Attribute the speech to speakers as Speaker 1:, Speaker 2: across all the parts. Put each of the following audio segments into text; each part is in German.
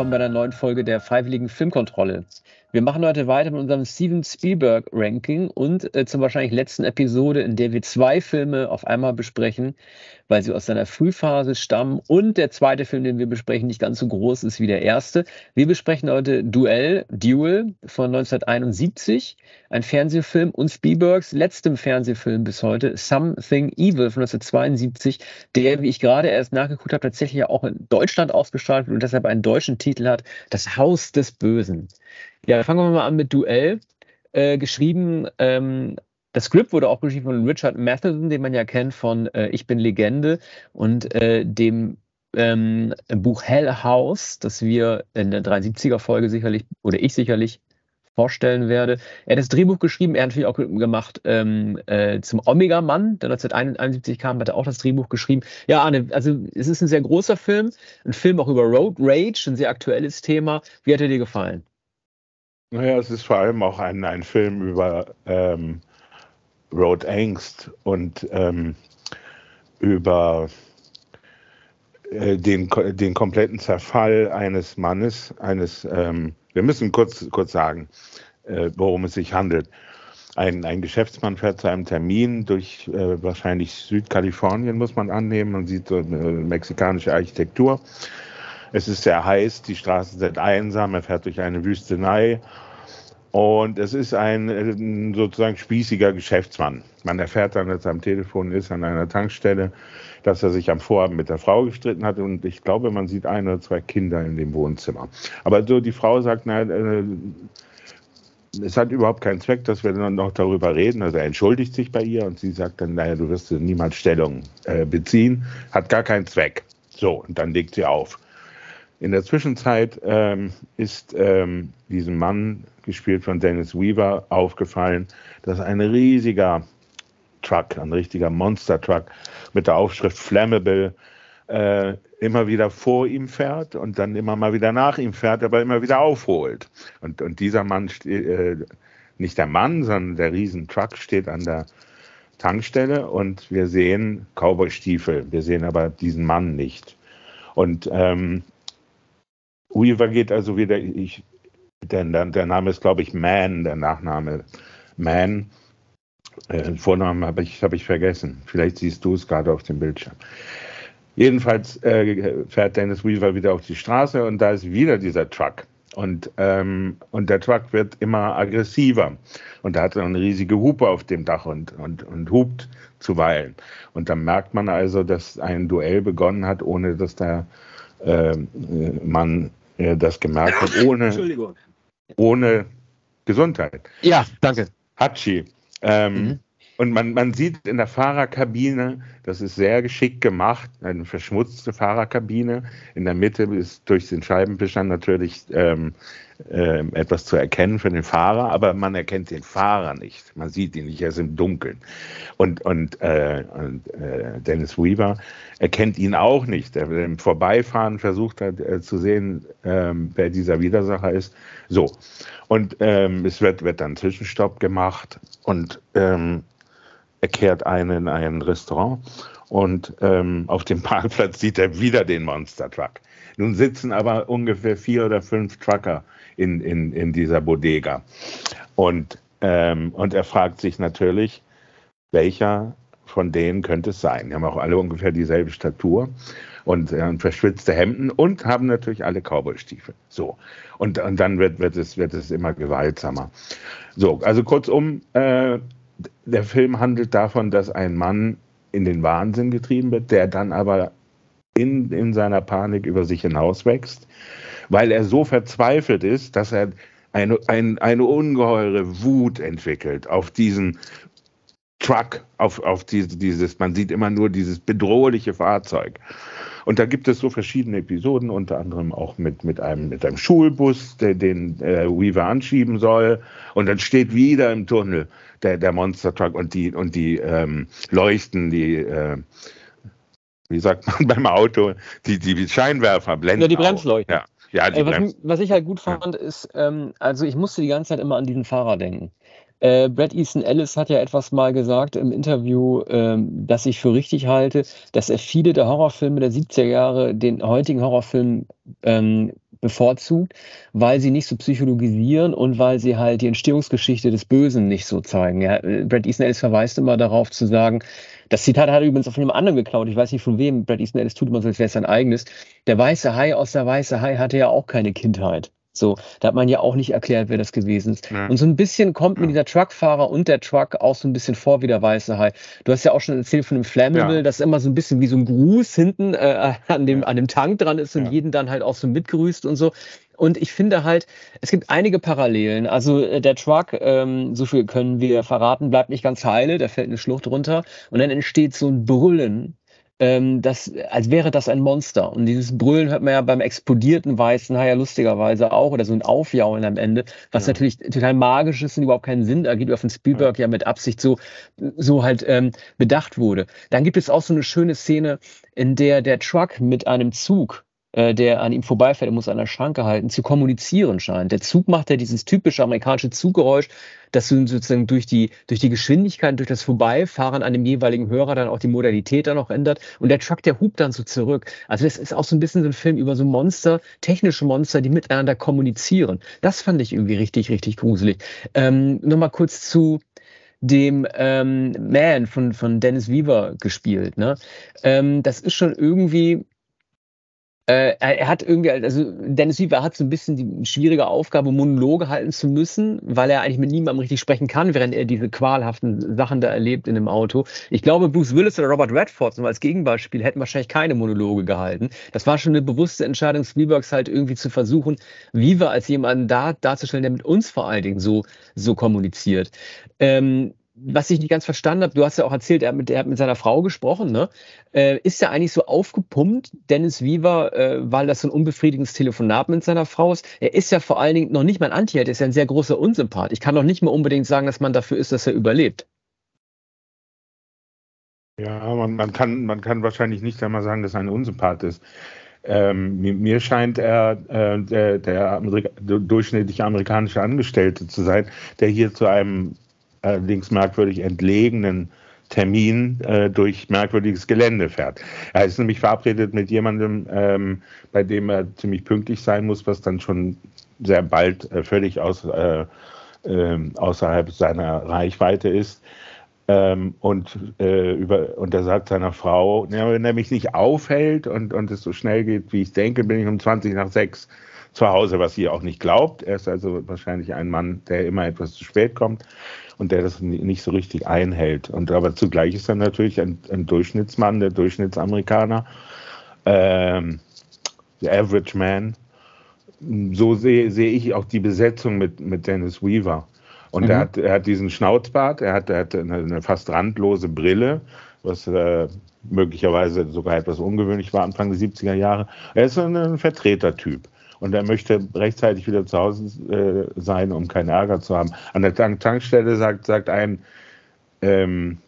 Speaker 1: willkommen bei einer neuen Folge der Freiwilligen Filmkontrolle. Wir machen heute weiter mit unserem Steven Spielberg Ranking und äh, zum wahrscheinlich letzten Episode, in der wir zwei Filme auf einmal besprechen, weil sie aus seiner Frühphase stammen und der zweite Film, den wir besprechen, nicht ganz so groß ist wie der erste. Wir besprechen heute Duell, Duel von 1971, ein Fernsehfilm und Spielbergs letztem Fernsehfilm bis heute, Something Evil von 1972, der, wie ich gerade erst nachgeguckt habe, tatsächlich auch in Deutschland ausgestrahlt wird und deshalb einen deutschen Titel hat, Das Haus des Bösen. Ja, fangen wir mal an mit Duell. Äh, geschrieben, ähm, das Skript wurde auch geschrieben von Richard Matheson, den man ja kennt von äh, Ich bin Legende und äh, dem ähm, Buch Hell House, das wir in der 73er Folge sicherlich oder ich sicherlich vorstellen werde. Er hat das Drehbuch geschrieben, er hat natürlich auch gemacht ähm, äh, zum Omega-Mann, der 1971 kam, hat er auch das Drehbuch geschrieben. Ja, Arne, also es ist ein sehr großer Film, ein Film auch über Road Rage, ein sehr aktuelles Thema. Wie hat er dir gefallen?
Speaker 2: Naja, es ist vor allem auch ein, ein Film über ähm, Road Angst und ähm, über äh, den, den kompletten Zerfall eines Mannes, eines, ähm, wir müssen kurz, kurz sagen, äh, worum es sich handelt. Ein, ein Geschäftsmann fährt zu einem Termin durch äh, wahrscheinlich Südkalifornien, muss man annehmen. Man sieht so mexikanische Architektur. Es ist sehr heiß, die Straßen sind einsam, er fährt durch eine Wüstenei und es ist ein äh, sozusagen spießiger Geschäftsmann. Man erfährt dann, dass er am Telefon ist an einer Tankstelle, dass er sich am Vorabend mit der Frau gestritten hat und ich glaube, man sieht ein oder zwei Kinder in dem Wohnzimmer. Aber so die Frau sagt, nein, äh, es hat überhaupt keinen Zweck, dass wir dann noch darüber reden. Also er entschuldigt sich bei ihr und sie sagt dann, naja, du wirst niemals Stellung äh, beziehen, hat gar keinen Zweck. So, und dann legt sie auf. In der Zwischenzeit ähm, ist ähm, diesem Mann, gespielt von Dennis Weaver, aufgefallen, dass ein riesiger Truck, ein richtiger Monster-Truck mit der Aufschrift Flammable äh, immer wieder vor ihm fährt und dann immer mal wieder nach ihm fährt, aber immer wieder aufholt. Und, und dieser Mann, äh, nicht der Mann, sondern der Riesentruck steht an der Tankstelle und wir sehen Cowboy-Stiefel, wir sehen aber diesen Mann nicht. Und ähm, Weaver geht also wieder, ich, der, der Name ist, glaube ich, Man, der Nachname Man. Äh, Vornamen habe ich, hab ich vergessen. Vielleicht siehst du es gerade auf dem Bildschirm. Jedenfalls äh, fährt Dennis Weaver wieder auf die Straße und da ist wieder dieser Truck. Und, ähm, und der Truck wird immer aggressiver. Und da hat er eine riesige Hupe auf dem Dach und, und, und hupt zuweilen. Und dann merkt man also, dass ein Duell begonnen hat, ohne dass der äh, Mann äh, das gemerkt hat, ohne, ohne Gesundheit.
Speaker 1: Ja, danke.
Speaker 2: Hatschi. Ähm, mhm. Und man, man sieht in der Fahrerkabine, das ist sehr geschickt gemacht, eine verschmutzte Fahrerkabine. In der Mitte ist durch den Scheibenwischer natürlich ähm, äh, etwas zu erkennen für den Fahrer, aber man erkennt den Fahrer nicht. Man sieht ihn nicht, er ist im Dunkeln. Und, und, äh, und äh, Dennis Weaver erkennt ihn auch nicht. Er im Vorbeifahren versucht hat äh, zu sehen, ähm, wer dieser Widersacher ist. So. Und ähm, es wird, wird dann Zwischenstopp gemacht und ähm, er kehrt ein in ein Restaurant und ähm, auf dem Parkplatz sieht er wieder den Monster Truck. Nun sitzen aber ungefähr vier oder fünf Trucker in, in, in dieser Bodega. Und, ähm, und er fragt sich natürlich, welcher von denen könnte es sein? Die haben auch alle ungefähr dieselbe Statur und äh, verschwitzte Hemden und haben natürlich alle Cowboystiefel. So. Und, und dann wird, wird, es, wird es immer gewaltsamer. So, also kurzum, äh, der Film handelt davon, dass ein Mann in den Wahnsinn getrieben wird, der dann aber in, in seiner Panik über sich hinauswächst, weil er so verzweifelt ist, dass er eine, ein, eine ungeheure Wut entwickelt auf diesen Truck, auf, auf diese, dieses, man sieht immer nur dieses bedrohliche Fahrzeug. Und da gibt es so verschiedene Episoden, unter anderem auch mit, mit, einem, mit einem Schulbus, der, den äh, Weaver anschieben soll. Und dann steht wieder im Tunnel der, der Monster Truck und die, und die ähm, leuchten, die, äh, wie sagt man beim Auto, die, die Scheinwerfer blenden.
Speaker 1: Ja, die Bremsleuchten.
Speaker 2: Ja. Ja,
Speaker 1: äh, was, was, ich halt gut fand, ist, ähm, also ich musste die ganze Zeit immer an diesen Fahrer denken. Äh, Brad Easton Ellis hat ja etwas mal gesagt im Interview, ähm, dass ich für richtig halte, dass er viele der Horrorfilme der 70er Jahre den heutigen Horrorfilmen ähm, bevorzugt, weil sie nicht so psychologisieren und weil sie halt die Entstehungsgeschichte des Bösen nicht so zeigen. Ja, Brad Easton Ellis verweist immer darauf zu sagen, das Zitat hat er übrigens auf einem anderen geklaut. Ich weiß nicht von wem. Brad Easton Ellis tut immer so, als wäre es sein eigenes. Der weiße Hai aus der weiße Hai hatte ja auch keine Kindheit. So, da hat man ja auch nicht erklärt, wer das gewesen ist. Ja. Und so ein bisschen kommt mir dieser Truckfahrer und der Truck auch so ein bisschen vor wie der weiße Hai. Du hast ja auch schon erzählt von dem Flammable, ja. das immer so ein bisschen wie so ein Gruß hinten äh, an, dem, an dem Tank dran ist und ja. jeden dann halt auch so mitgrüßt und so. Und ich finde halt, es gibt einige Parallelen. Also äh, der Truck, ähm, so viel können wir verraten, bleibt nicht ganz heile, da fällt eine Schlucht runter und dann entsteht so ein Brüllen ähm, das, als wäre das ein Monster. Und dieses Brüllen hört man ja beim explodierten weißen Hai ja lustigerweise auch, oder so ein Aufjaulen am Ende, was ja. natürlich total magisch ist und überhaupt keinen Sinn ergibt, oder von Spielberg ja. ja mit Absicht so, so halt ähm, bedacht wurde. Dann gibt es auch so eine schöne Szene, in der der Truck mit einem Zug der an ihm vorbeifährt, er muss an der Schranke halten, zu kommunizieren scheint. Der Zug macht ja dieses typische amerikanische Zuggeräusch, dass du sozusagen durch die, durch die Geschwindigkeit, durch das Vorbeifahren an dem jeweiligen Hörer dann auch die Modalität dann auch ändert. Und der Truck, der hupt dann so zurück. Also das ist auch so ein bisschen so ein Film über so Monster, technische Monster, die miteinander kommunizieren. Das fand ich irgendwie richtig, richtig gruselig. Ähm, Nochmal kurz zu dem ähm, Man von, von Dennis Weaver gespielt. Ne? Ähm, das ist schon irgendwie äh, er hat irgendwie, also Dennis Weaver hat so ein bisschen die schwierige Aufgabe, Monologe halten zu müssen, weil er eigentlich mit niemandem richtig sprechen kann, während er diese qualhaften Sachen da erlebt in dem Auto. Ich glaube, Bruce Willis oder Robert Redford so als Gegenbeispiel hätten wahrscheinlich keine Monologe gehalten. Das war schon eine bewusste Entscheidung Spielbergs halt irgendwie zu versuchen, Weaver als jemanden da darzustellen, der mit uns vor allen Dingen so, so kommuniziert. Ähm, was ich nicht ganz verstanden habe, du hast ja auch erzählt, er hat mit, er hat mit seiner Frau gesprochen, ne? Äh, ist er eigentlich so aufgepumpt, Dennis Weaver, äh, weil das so ein unbefriedigendes Telefonat mit seiner Frau ist? Er ist ja vor allen Dingen noch nicht mal ein Anti-Held, er ist ja ein sehr großer Unsympath. Ich kann doch nicht mal unbedingt sagen, dass man dafür ist, dass er überlebt.
Speaker 2: Ja, man, man, kann, man kann wahrscheinlich nicht einmal sagen, dass er ein Unsympath ist. Ähm, mir scheint er äh, der, der Amerika durchschnittliche amerikanische Angestellte zu sein, der hier zu einem allerdings merkwürdig entlegenen Termin äh, durch merkwürdiges Gelände fährt. Er ist nämlich verabredet mit jemandem, ähm, bei dem er ziemlich pünktlich sein muss, was dann schon sehr bald äh, völlig aus, äh, ähm, außerhalb seiner Reichweite ist. Ähm, und, äh, über, und er sagt seiner Frau, wenn er mich nicht aufhält und, und es so schnell geht, wie ich denke, bin ich um 20 nach 6 zu Hause, was sie auch nicht glaubt. Er ist also wahrscheinlich ein Mann, der immer etwas zu spät kommt und der das nicht so richtig einhält. Und aber zugleich ist er natürlich ein, ein Durchschnittsmann, der Durchschnittsamerikaner, ähm, der Average Man. So sehe seh ich auch die Besetzung mit, mit Dennis Weaver. Und mhm. er, hat, er hat diesen Schnauzbart, er hat, er hat eine, eine fast randlose Brille, was äh, möglicherweise sogar etwas ungewöhnlich war Anfang der 70er Jahre. Er ist ein, ein Vertretertyp und er möchte rechtzeitig wieder zu Hause äh, sein, um keinen Ärger zu haben. An der Tank Tankstelle sagt, sagt ein ähm,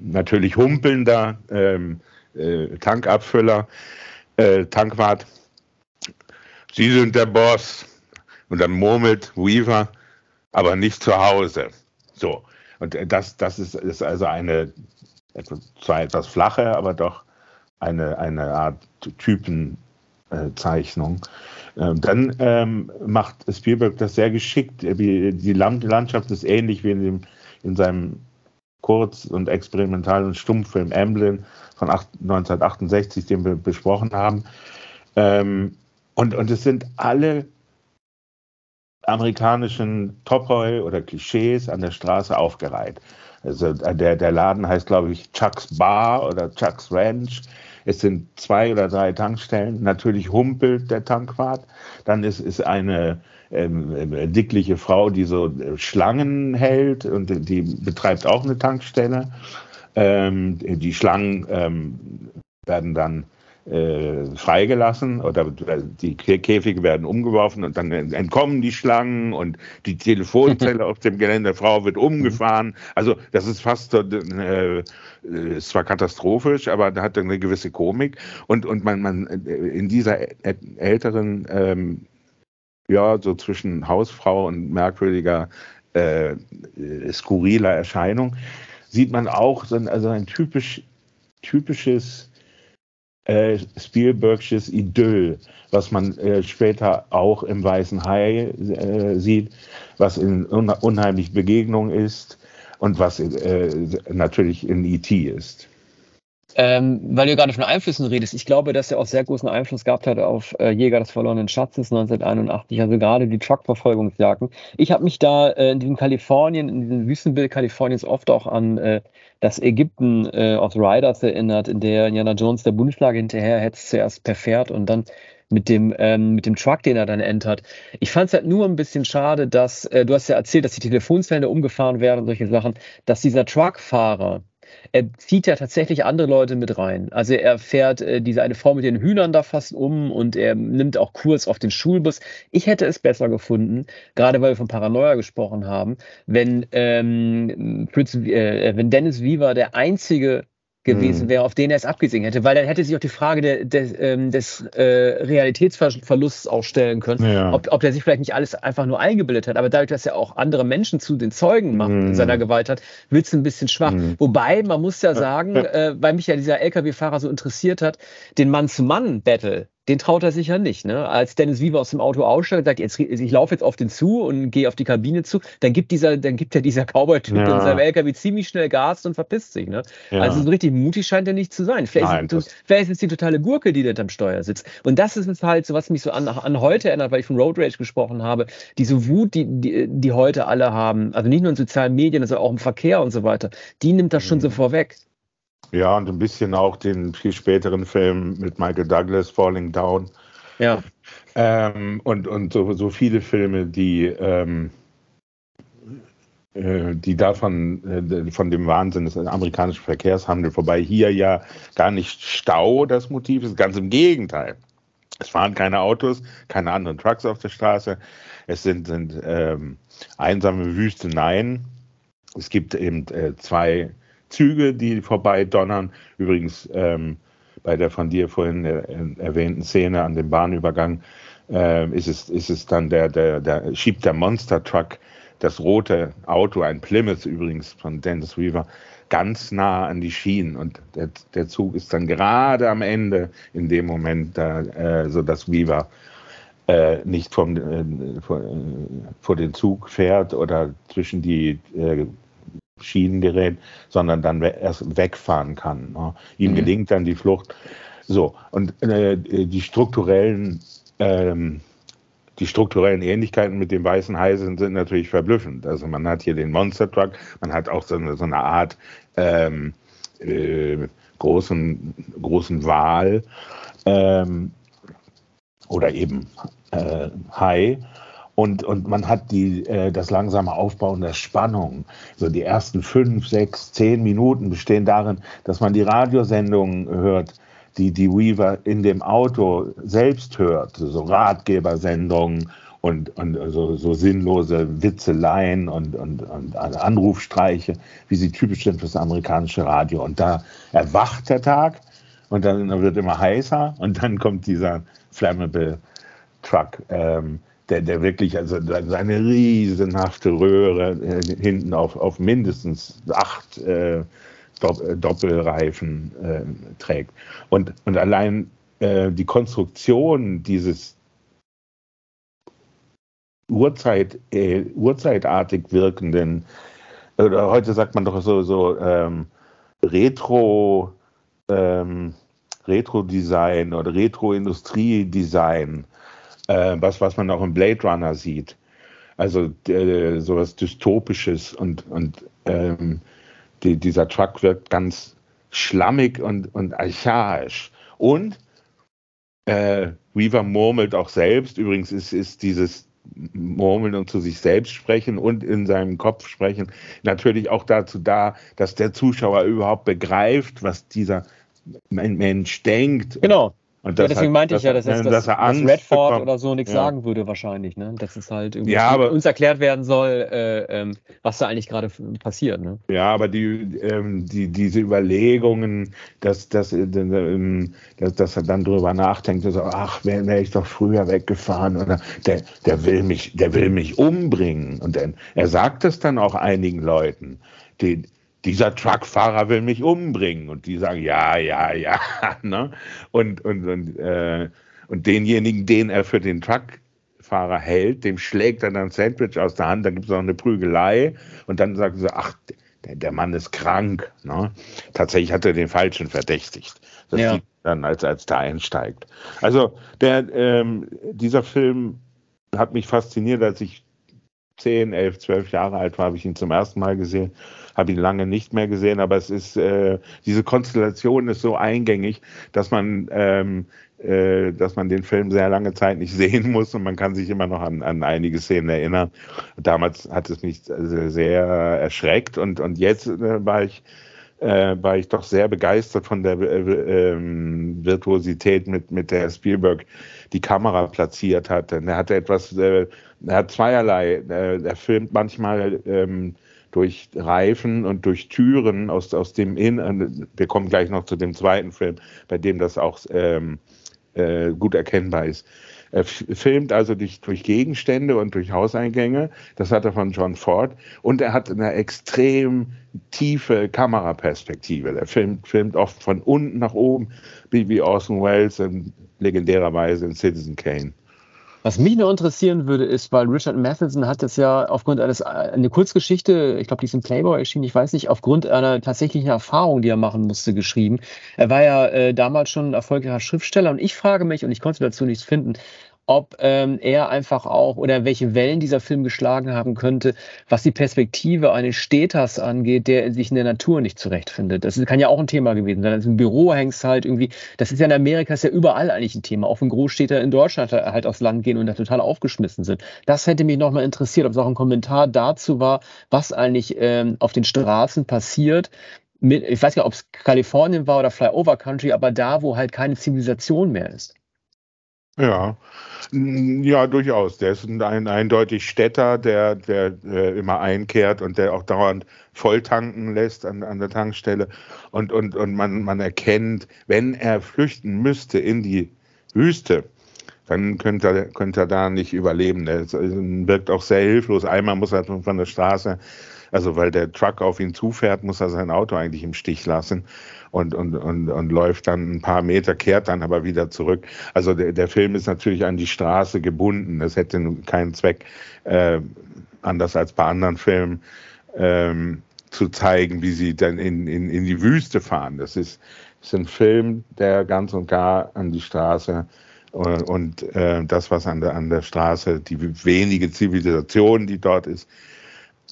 Speaker 2: natürlich humpelnder ähm, äh, Tankabfüller, äh, Tankwart, Sie sind der Boss. Und dann murmelt Weaver, aber nicht zu Hause. So. Und das, das ist, ist also eine, zwar etwas flache, aber doch eine, eine Art Typenzeichnung. Ähm, dann ähm, macht Spielberg das sehr geschickt. Die Landschaft ist ähnlich wie in, dem, in seinem Kurz- und experimentalen Stummfilm Amblin von 1968, den wir besprochen haben. Ähm, und, und es sind alle amerikanischen Topoi oder Klischees an der Straße aufgereiht. Also äh, der, der Laden heißt, glaube ich, Chuck's Bar oder Chuck's Ranch. Es sind zwei oder drei Tankstellen. Natürlich humpelt der Tankwart. Dann ist, ist eine ähm, äh, dickliche Frau, die so äh, Schlangen hält und die betreibt auch eine Tankstelle. Ähm, die Schlangen ähm, werden dann äh, freigelassen oder die Käfige werden umgeworfen und dann entkommen die Schlangen und die Telefonzelle auf dem Gelände der Frau wird umgefahren. Also das ist fast äh, ist zwar katastrophisch, aber da hat eine gewisse Komik und und man man in dieser älteren ähm, ja so zwischen Hausfrau und merkwürdiger äh, skurriler Erscheinung sieht man auch so ein, also ein typisch typisches äh, Spielbergsches Idyll, was man äh, später auch im Weißen Hai äh, sieht, was in unheimlich Begegnung ist und was äh, natürlich in E.T. ist.
Speaker 1: Ähm, weil du gerade von Einflüssen redest, ich glaube, dass er auch sehr großen Einfluss gehabt hat auf äh, Jäger des verlorenen Schatzes 1981, also gerade die Truckverfolgungsjagden. Ich habe mich da äh, in diesem Kalifornien, in diesem Wüstenbild Kaliforniens oft auch an äh, das Ägypten äh, aus Riders erinnert, in der Indiana Jones der Bundeslage hinterher hetzt, zuerst per Pferd und dann mit dem, ähm, mit dem Truck, den er dann entert. Ich fand es halt nur ein bisschen schade, dass, äh, du hast ja erzählt, dass die Telefonzellen umgefahren werden und solche Sachen, dass dieser Truckfahrer, er zieht ja tatsächlich andere Leute mit rein. Also er fährt äh, diese eine Frau mit den Hühnern da fast um und er nimmt auch Kurs auf den Schulbus. Ich hätte es besser gefunden, gerade weil wir von Paranoia gesprochen haben, wenn, ähm, Fritz, äh, wenn Dennis Weaver der einzige gewesen hm. wäre, auf den er es abgesehen hätte, weil dann hätte sich auch die Frage der, der, ähm, des äh, Realitätsverlusts auch stellen können, ja. ob, ob der sich vielleicht nicht alles einfach nur eingebildet hat, aber dadurch, dass er auch andere Menschen zu den Zeugen macht mm. in seiner Gewalt hat, wird es ein bisschen schwach. Mm. Wobei, man muss ja sagen, äh, weil mich ja dieser LKW-Fahrer so interessiert hat, den Mann-zu-Mann-Battle, den traut er sich ja nicht. Ne? Als Dennis Weaver aus dem Auto aussteigt und sagt, jetzt, ich laufe jetzt auf den zu und gehe auf die Kabine zu, dann gibt dieser, dann gibt ja dieser Cowboy-Typ ja. in seinem LKW ziemlich schnell Gas und verpisst sich. Ne? Ja. Also so richtig mutig scheint er nicht zu sein. Vielleicht, Nein, ist, vielleicht ist es die totale Gurke, die da am Steuer sitzt. Und das ist halt so, was mich so an, an heute erinnert, weil ich von Road Rage gesprochen habe. Diese Wut, die, die, die heute alle haben, also nicht nur in sozialen Medien, sondern auch im Verkehr und so weiter, die nimmt das schon mhm. so vorweg.
Speaker 2: Ja, und ein bisschen auch den viel späteren Film mit Michael Douglas, Falling Down.
Speaker 1: Ja.
Speaker 2: Ähm, und und so, so viele Filme, die, ähm, äh, die davon, äh, von dem Wahnsinn des amerikanischen Verkehrshandels, vorbei hier ja gar nicht Stau das Motiv ist, ganz im Gegenteil. Es fahren keine Autos, keine anderen Trucks auf der Straße. Es sind, sind ähm, einsame Wüsteneien. Es gibt eben äh, zwei Züge, die vorbei donnern. Übrigens ähm, bei der von dir vorhin erwähnten Szene an dem Bahnübergang äh, ist, es, ist es dann der, der, der schiebt der Monster Truck das rote Auto, ein Plymouth übrigens von Dennis Weaver, ganz nah an die Schienen und der, der Zug ist dann gerade am Ende in dem Moment da, äh, so Weaver äh, nicht vom, äh, vor, äh, vor, den Zug fährt oder zwischen die äh, Schienen gerät, sondern dann erst wegfahren kann. Ne? Ihm mhm. gelingt dann die Flucht. So, und äh, die strukturellen ähm, die strukturellen Ähnlichkeiten mit dem weißen Hai sind, sind, natürlich verblüffend. Also man hat hier den Monster Truck, man hat auch so eine, so eine Art ähm, äh, großen, großen Wal ähm, oder eben äh, Hai und, und man hat die, äh, das langsame Aufbauen der Spannung. So die ersten fünf, sechs, zehn Minuten bestehen darin, dass man die Radiosendungen hört, die die Weaver in dem Auto selbst hört. So Ratgebersendungen und, und so, so sinnlose Witzeleien und, und, und Anrufstreiche, wie sie typisch sind für das amerikanische Radio. Und da erwacht der Tag und dann wird immer heißer und dann kommt dieser Flammable Truck. Ähm, der, der wirklich, also seine riesenhafte Röhre äh, hinten auf, auf mindestens acht äh, Doppelreifen äh, trägt. Und, und allein äh, die Konstruktion dieses Urzeit, äh, urzeitartig wirkenden, oder heute sagt man doch so, so ähm, Retro, ähm, Retro-Design oder Retro-Industrie-Design, äh, was, was man auch im Blade Runner sieht. Also äh, sowas Dystopisches und, und ähm, die, dieser Truck wirkt ganz schlammig und, und archaisch. Und äh, Weaver murmelt auch selbst, übrigens ist, ist dieses Murmeln und zu sich selbst sprechen und in seinem Kopf sprechen natürlich auch dazu da, dass der Zuschauer überhaupt begreift, was dieser Mensch denkt.
Speaker 1: Genau. Und ja, deswegen meinte ich ja, dass, dass, dass, dass Redford bekommt. oder so nichts ja. sagen würde wahrscheinlich, ne? Dass es halt irgendwie ja, aber, uns erklärt werden soll, äh, ähm, was da eigentlich gerade passiert. Ne?
Speaker 2: Ja, aber die, ähm, die, diese Überlegungen, dass, dass, äh, ähm, dass, dass er dann drüber nachdenkt, so, ach, wäre wär ich doch früher weggefahren oder der, der will mich, der will mich umbringen. Und dann, er sagt es dann auch einigen Leuten, die, dieser Truckfahrer will mich umbringen. Und die sagen, ja, ja, ja. Ne? Und, und, und, äh, und denjenigen, den er für den Truckfahrer hält, dem schlägt er dann ein Sandwich aus der Hand, dann gibt es noch eine Prügelei und dann sagen sie, ach, der, der Mann ist krank. Ne? Tatsächlich hat er den Falschen verdächtigt. Das ja. sieht dann, als, als da einsteigt. Also der, ähm, dieser Film hat mich fasziniert, als ich 10, 11, 12 Jahre alt war, habe ich ihn zum ersten Mal gesehen, habe ihn lange nicht mehr gesehen, aber es ist, äh, diese Konstellation ist so eingängig, dass man, ähm, äh, dass man den Film sehr lange Zeit nicht sehen muss und man kann sich immer noch an, an einige Szenen erinnern. Damals hat es mich sehr erschreckt und, und jetzt äh, war ich äh, war ich doch sehr begeistert von der äh, ähm, Virtuosität, mit, mit der Spielberg die Kamera platziert hat. Denn er hat etwas, äh, er hat zweierlei. Äh, er filmt manchmal ähm, durch Reifen und durch Türen aus, aus dem Innen. Wir kommen gleich noch zu dem zweiten Film, bei dem das auch ähm, äh, gut erkennbar ist. Er filmt also durch, durch, Gegenstände und durch Hauseingänge. Das hat er von John Ford. Und er hat eine extrem tiefe Kameraperspektive. Er filmt, filmt oft von unten nach oben, wie, wie Orson Welles in legendärerweise in Citizen Kane.
Speaker 1: Was mich noch interessieren würde, ist, weil Richard Matheson hat das ja aufgrund eines, eine Kurzgeschichte, ich glaube, die ist in Playboy erschienen, ich weiß nicht, aufgrund einer tatsächlichen Erfahrung, die er machen musste, geschrieben. Er war ja äh, damals schon ein erfolgreicher Schriftsteller und ich frage mich, und ich konnte dazu nichts finden, ob ähm, er einfach auch oder welche Wellen dieser Film geschlagen haben könnte, was die Perspektive eines Städters angeht, der sich in der Natur nicht zurechtfindet. Das kann ja auch ein Thema gewesen sein. Also Im Büro hängst halt irgendwie, das ist ja in Amerika, ist ja überall eigentlich ein Thema. Auch wenn Großstädter in Deutschland halt aufs Land gehen und da total aufgeschmissen sind. Das hätte mich nochmal interessiert, ob es auch ein Kommentar dazu war, was eigentlich ähm, auf den Straßen passiert, mit, ich weiß gar nicht, ob es Kalifornien war oder Flyover Country, aber da, wo halt keine Zivilisation mehr ist.
Speaker 2: Ja, ja, durchaus. Der ist ein, ein eindeutig Städter, der, der äh, immer einkehrt und der auch dauernd voll tanken lässt an, an der Tankstelle. Und, und, und man, man erkennt, wenn er flüchten müsste in die Wüste, dann könnte er, könnte er da nicht überleben. Er wirkt auch sehr hilflos. Einmal muss er von der Straße, also weil der Truck auf ihn zufährt, muss er sein Auto eigentlich im Stich lassen und, und, und, und läuft dann ein paar Meter, kehrt dann aber wieder zurück. Also der, der Film ist natürlich an die Straße gebunden. Das hätte keinen Zweck, äh, anders als bei anderen Filmen, ähm, zu zeigen, wie sie dann in, in, in die Wüste fahren. Das ist, ist ein Film, der ganz und gar an die Straße und, und äh, das, was an der, an der Straße, die wenige Zivilisation, die dort ist,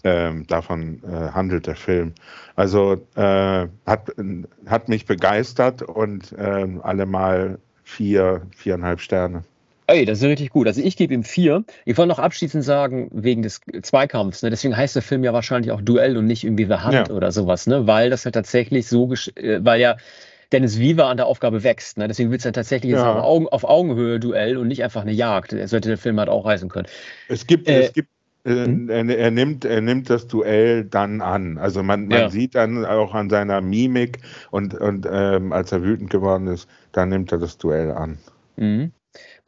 Speaker 2: ähm, davon äh, handelt der Film. Also äh, hat, hat mich begeistert und äh, allemal vier, viereinhalb Sterne.
Speaker 1: Ey, das ist richtig gut. Also ich gebe ihm vier. Ich wollte noch abschließend sagen, wegen des Zweikampfs, ne? deswegen heißt der Film ja wahrscheinlich auch Duell und nicht irgendwie The Hand ja. oder sowas, ne? Weil das ja tatsächlich so, äh, weil ja Dennis Viva an der Aufgabe wächst. Ne? Deswegen wird es ja tatsächlich ja. Auf, Augen, auf, Augenhöhe Duell und nicht einfach eine Jagd. Das sollte der Film halt auch reißen können.
Speaker 2: Es gibt, äh, es gibt hm? Er, er, nimmt, er nimmt das Duell dann an. Also man, man ja. sieht dann auch an seiner Mimik und, und ähm, als er wütend geworden ist, dann nimmt er das Duell an.
Speaker 1: Mhm.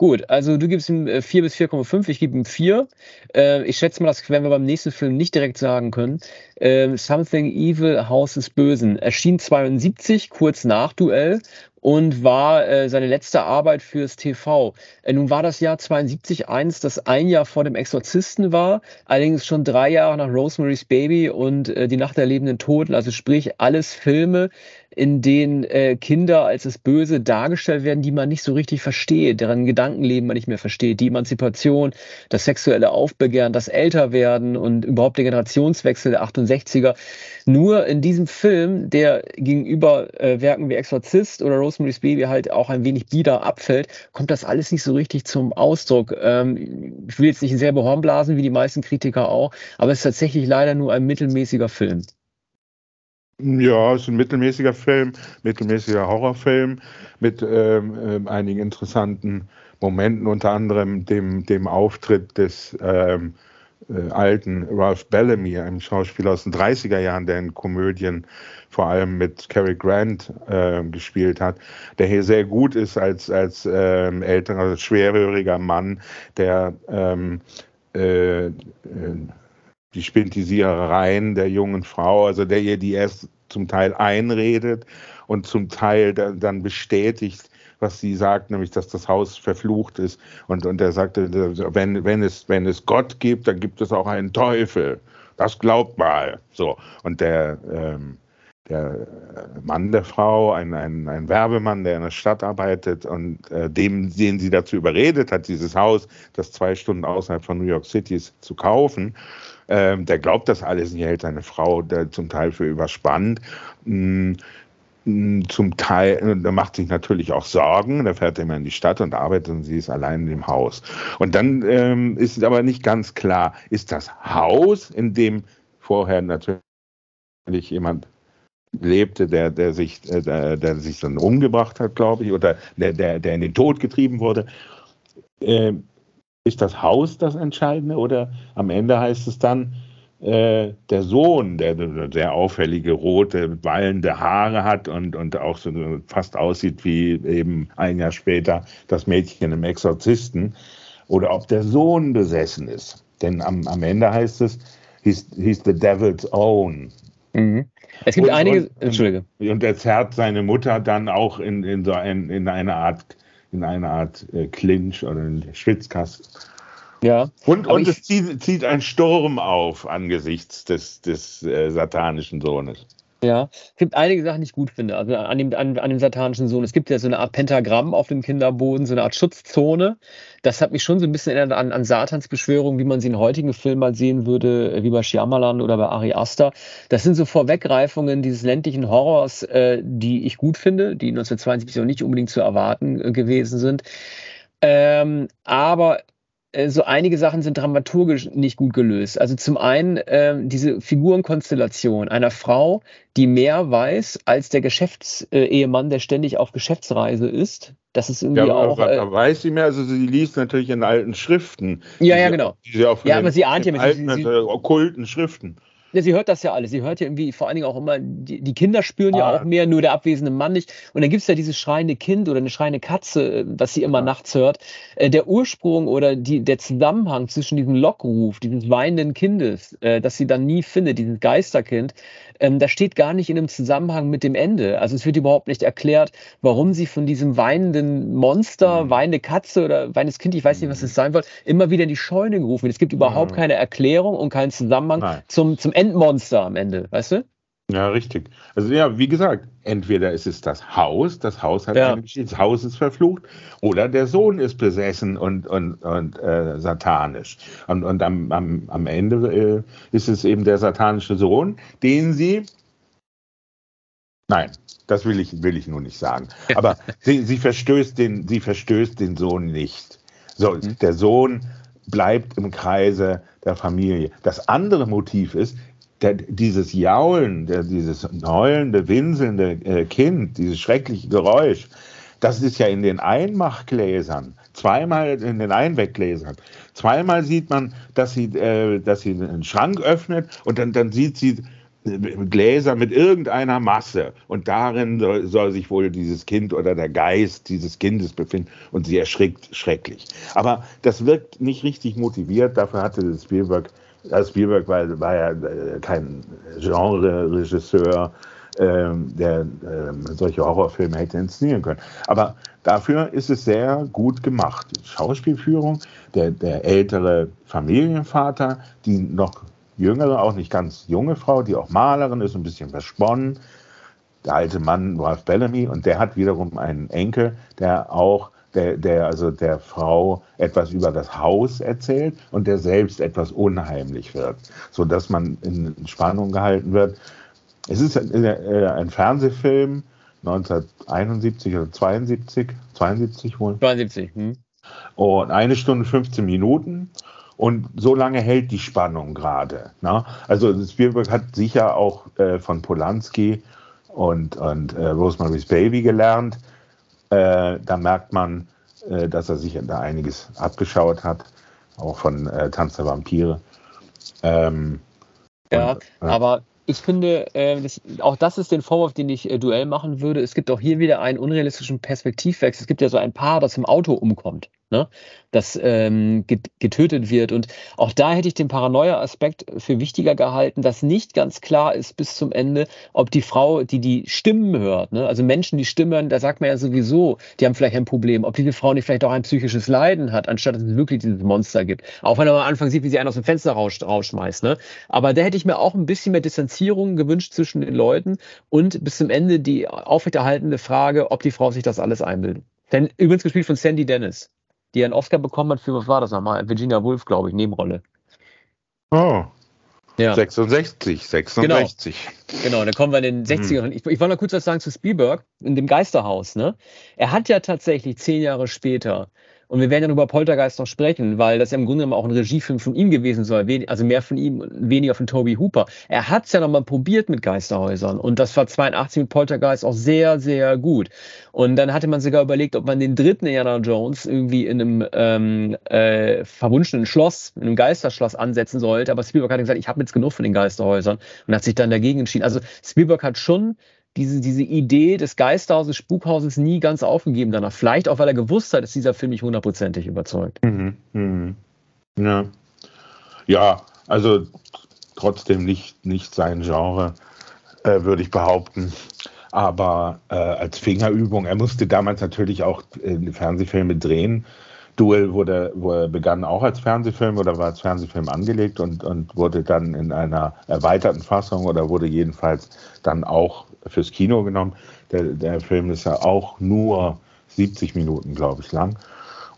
Speaker 1: Gut, also du gibst ihm 4 äh, bis 4,5, ich gebe ihm 4. Äh, ich schätze mal, das werden wir beim nächsten Film nicht direkt sagen können. Äh, Something Evil, Haus des Bösen. Erschien 72, kurz nach Duell und war äh, seine letzte Arbeit fürs TV. Äh, nun war das Jahr 72 eins, das ein Jahr vor dem Exorzisten war, allerdings schon drei Jahre nach Rosemary's Baby und äh, Die Nacht der lebenden Toten, also sprich alles Filme, in denen äh, Kinder als das Böse dargestellt werden, die man nicht so richtig versteht, deren Gedankenleben man nicht mehr versteht. Die Emanzipation, das sexuelle Aufbegehren, das Älterwerden und überhaupt der Generationswechsel der 68er. Nur in diesem Film, der gegenüber äh, Werken wie Exorzist oder Rosemary's Baby halt auch ein wenig bieder abfällt, kommt das alles nicht so richtig zum Ausdruck. Ähm, ich will jetzt nicht sehr behornblasen, wie die meisten Kritiker auch, aber es ist tatsächlich leider nur ein mittelmäßiger Film.
Speaker 2: Ja, es ist ein mittelmäßiger Film, mittelmäßiger Horrorfilm mit ähm, äh, einigen interessanten Momenten, unter anderem dem, dem Auftritt des ähm, äh, alten Ralph Bellamy, einem Schauspieler aus den 30er Jahren, der in Komödien vor allem mit Cary Grant äh, gespielt hat, der hier sehr gut ist als, als ähm, älterer, schwerhöriger Mann, der ähm, äh, äh die Spintisierereien der jungen Frau, also der ihr die erst zum Teil einredet und zum Teil dann bestätigt, was sie sagt, nämlich, dass das Haus verflucht ist. Und, und er sagte, wenn, wenn, es, wenn es Gott gibt, dann gibt es auch einen Teufel. Das glaubt mal. So. Und der, ähm, der Mann der Frau, ein, ein, ein Werbemann, der in der Stadt arbeitet und äh, dem, den sie dazu überredet hat, dieses Haus, das zwei Stunden außerhalb von New York City ist, zu kaufen, ähm, der glaubt das alles nicht, hält seine Frau zum Teil für überspannt. Mm, mm, zum Teil, da macht sich natürlich auch Sorgen, da fährt er immer in die Stadt und arbeitet und sie ist allein in dem Haus. Und dann ähm, ist aber nicht ganz klar, ist das Haus, in dem vorher natürlich jemand lebte, der, der, sich, äh, der, der sich dann umgebracht hat, glaube ich, oder der, der, der in den Tod getrieben wurde. Äh, ist das Haus das Entscheidende oder am Ende heißt es dann, äh, der Sohn, der sehr auffällige rote, wallende Haare hat und, und auch so fast aussieht wie eben ein Jahr später das Mädchen im Exorzisten, oder ob der Sohn besessen ist. Denn am, am Ende heißt es, he's, he's the devil's own.
Speaker 1: Mhm. Es gibt
Speaker 2: und,
Speaker 1: einige,
Speaker 2: und, Entschuldige. Und er zerrt seine Mutter dann auch in, in, so ein, in eine Art in eine Art äh, Clinch oder einen Schwitzkasten.
Speaker 1: Ja.
Speaker 2: Und, und es zieht, zieht, ein Sturm auf angesichts des, des äh, satanischen Sohnes.
Speaker 1: Ja, es gibt einige Sachen, die ich gut finde. Also an dem, an, an dem satanischen Sohn. Es gibt ja so eine Art Pentagramm auf dem Kinderboden, so eine Art Schutzzone. Das hat mich schon so ein bisschen erinnert an, an Satans Beschwörung, wie man sie in heutigen Filmen mal sehen würde, wie bei Shyamalan oder bei Ari Aster. Das sind so Vorweggreifungen dieses ländlichen Horrors, äh, die ich gut finde, die 1972 auch nicht unbedingt zu erwarten äh, gewesen sind. Ähm, aber so einige Sachen sind dramaturgisch nicht gut gelöst. Also zum einen äh, diese Figurenkonstellation einer Frau, die mehr weiß als der Geschäftsehemann, der ständig auf Geschäftsreise ist. Das ist irgendwie ja, auch.
Speaker 2: Aber, äh, weiß sie mehr, also sie liest natürlich in alten Schriften.
Speaker 1: Ja, ja, genau. Ja, aber sie ahnt ja
Speaker 2: mit alten, sie, sie, okkulten Schriften.
Speaker 1: Ja, sie hört das ja alles. Sie hört ja irgendwie vor allen Dingen auch immer, die, die Kinder spüren ah. ja auch mehr, nur der abwesende Mann nicht. Und dann gibt es ja dieses schreiende Kind oder eine schreiende Katze, was sie immer ja. nachts hört. Äh, der Ursprung oder die, der Zusammenhang zwischen diesem Lockruf, dieses weinenden Kindes, äh, das sie dann nie findet, dieses Geisterkind, ähm, das steht gar nicht in einem Zusammenhang mit dem Ende. Also es wird überhaupt nicht erklärt, warum sie von diesem weinenden Monster, mhm. weinende Katze oder weinendes Kind, ich weiß nicht, was es sein soll, immer wieder in die Scheune gerufen wird. Es gibt überhaupt mhm. keine Erklärung und keinen Zusammenhang zum, zum Endmonster am Ende, weißt du?
Speaker 2: Ja, richtig. Also ja, wie gesagt, entweder ist es das Haus, das Haus hat ja. das Haus ist verflucht, oder der Sohn ist besessen und, und, und äh, satanisch. Und, und am, am, am Ende äh, ist es eben der satanische Sohn, den sie. Nein, das will ich, will ich nur nicht sagen. Aber sie, sie, verstößt den, sie verstößt den Sohn nicht. So, mhm. der Sohn bleibt im Kreise der Familie. Das andere Motiv ist, der, dieses Jaulen, der, dieses heulende, winselnde äh, Kind, dieses schreckliche Geräusch, das ist ja in den Einmachgläsern, zweimal in den Einweggläsern. Zweimal sieht man, dass sie, äh, dass sie einen Schrank öffnet und dann, dann sieht sie äh, Gläser mit irgendeiner Masse und darin soll, soll, sich wohl dieses Kind oder der Geist dieses Kindes befinden und sie erschrickt schrecklich. Aber das wirkt nicht richtig motiviert, dafür hatte Spielberg also Spielberg war, war ja äh, kein Genre-Regisseur, ähm, der ähm, solche Horrorfilme hätte inszenieren können. Aber dafür ist es sehr gut gemacht. Schauspielführung, der, der ältere Familienvater, die noch jüngere, auch nicht ganz junge Frau, die auch Malerin ist, ein bisschen versponnen. Der alte Mann Ralph Bellamy und der hat wiederum einen Enkel, der auch der, der also der Frau etwas über das Haus erzählt und der selbst etwas unheimlich wird, sodass man in Spannung gehalten wird. Es ist ein, äh, ein Fernsehfilm 1971 oder 72, 72 wohl.
Speaker 1: 72. Hm.
Speaker 2: Und eine Stunde 15 Minuten. Und so lange hält die Spannung gerade. Ne? Also Spielberg hat sicher auch äh, von Polanski und, und äh, Rosemary's Baby gelernt, äh, da merkt man, äh, dass er sich da einiges abgeschaut hat, auch von äh, Tanz der Vampire. Ähm,
Speaker 1: ja, und, aber ich finde, äh, das, auch das ist den Vorwurf, den ich äh, Duell machen würde. Es gibt auch hier wieder einen unrealistischen Perspektivwechsel. Es gibt ja so ein Paar, das im Auto umkommt. Ne? das ähm, getötet wird. Und auch da hätte ich den Paranoia-Aspekt für wichtiger gehalten, dass nicht ganz klar ist bis zum Ende, ob die Frau, die die Stimmen hört, ne? also Menschen, die Stimmen, da sagt man ja sowieso, die haben vielleicht ein Problem, ob diese Frau nicht vielleicht auch ein psychisches Leiden hat, anstatt dass es wirklich dieses Monster gibt. Auch wenn man am Anfang sieht, wie sie einen aus dem Fenster raus, rausschmeißt. Ne? Aber da hätte ich mir auch ein bisschen mehr Distanzierung gewünscht zwischen den Leuten und bis zum Ende die aufrechterhaltende Frage, ob die Frau sich das alles einbildet. Denn übrigens gespielt von Sandy Dennis die einen Oscar bekommen hat für, was war das nochmal? Virginia Woolf, glaube ich, Nebenrolle.
Speaker 2: Oh. Ja. 66, 66.
Speaker 1: Genau, genau dann kommen wir in den 60ern. Hm. Ich, ich wollte noch kurz was sagen zu Spielberg in dem Geisterhaus. Ne? Er hat ja tatsächlich zehn Jahre später und wir werden ja über Poltergeist noch sprechen, weil das ja im Grunde genommen auch ein Regiefilm von ihm gewesen soll. Also mehr von ihm, weniger von Toby Hooper. Er hat es ja nochmal probiert mit Geisterhäusern. Und das war 82 mit Poltergeist auch sehr, sehr gut. Und dann hatte man sogar überlegt, ob man den dritten Indiana Jones irgendwie in einem ähm, äh, verwunschenen Schloss, in einem Geisterschloss ansetzen sollte. Aber Spielberg hat gesagt, ich habe jetzt genug von den Geisterhäusern und hat sich dann dagegen entschieden. Also Spielberg hat schon diese, diese Idee des Geisterhauses, Spukhauses nie ganz aufgegeben danach. Vielleicht auch, weil er gewusst hat, dass dieser Film nicht hundertprozentig überzeugt. Mhm,
Speaker 2: mhm. Ja. ja, also trotzdem nicht, nicht sein Genre, äh, würde ich behaupten. Aber äh, als Fingerübung, er musste damals natürlich auch äh, Fernsehfilme drehen. Duel wurde, wurde, begann auch als Fernsehfilm oder war als Fernsehfilm angelegt und, und wurde dann in einer erweiterten Fassung oder wurde jedenfalls dann auch fürs Kino genommen. Der, der Film ist ja auch nur 70 Minuten, glaube ich, lang.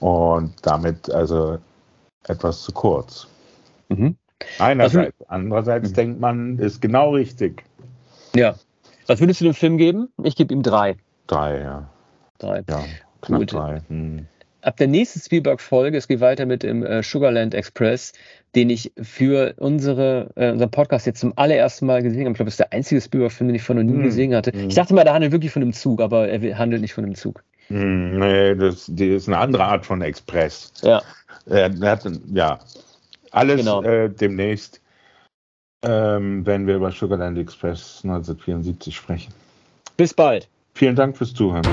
Speaker 2: Und damit also etwas zu kurz. Mhm. Einerseits. Also, Andererseits mhm. denkt man, ist genau richtig.
Speaker 1: Ja. Was würdest du dem Film geben? Ich gebe ihm drei.
Speaker 2: Drei, ja.
Speaker 1: Drei.
Speaker 2: Ja, knapp Gut. drei. Hm
Speaker 1: ab der nächsten Spielberg-Folge, es geht weiter mit dem äh, Sugarland Express, den ich für unsere, äh, unseren Podcast jetzt zum allerersten Mal gesehen habe. Ich glaube, das ist der einzige Spielberg-Film, den ich von noch nie mm. gesehen hatte. Mm. Ich dachte mal, der handelt wirklich von einem Zug, aber er handelt nicht von einem Zug.
Speaker 2: Mm, nee, das, das ist eine andere Art von Express.
Speaker 1: Ja.
Speaker 2: Er, hat, ja, alles genau. äh, demnächst, ähm, wenn wir über Sugarland Express 1974 sprechen.
Speaker 1: Bis bald.
Speaker 2: Vielen Dank fürs Zuhören.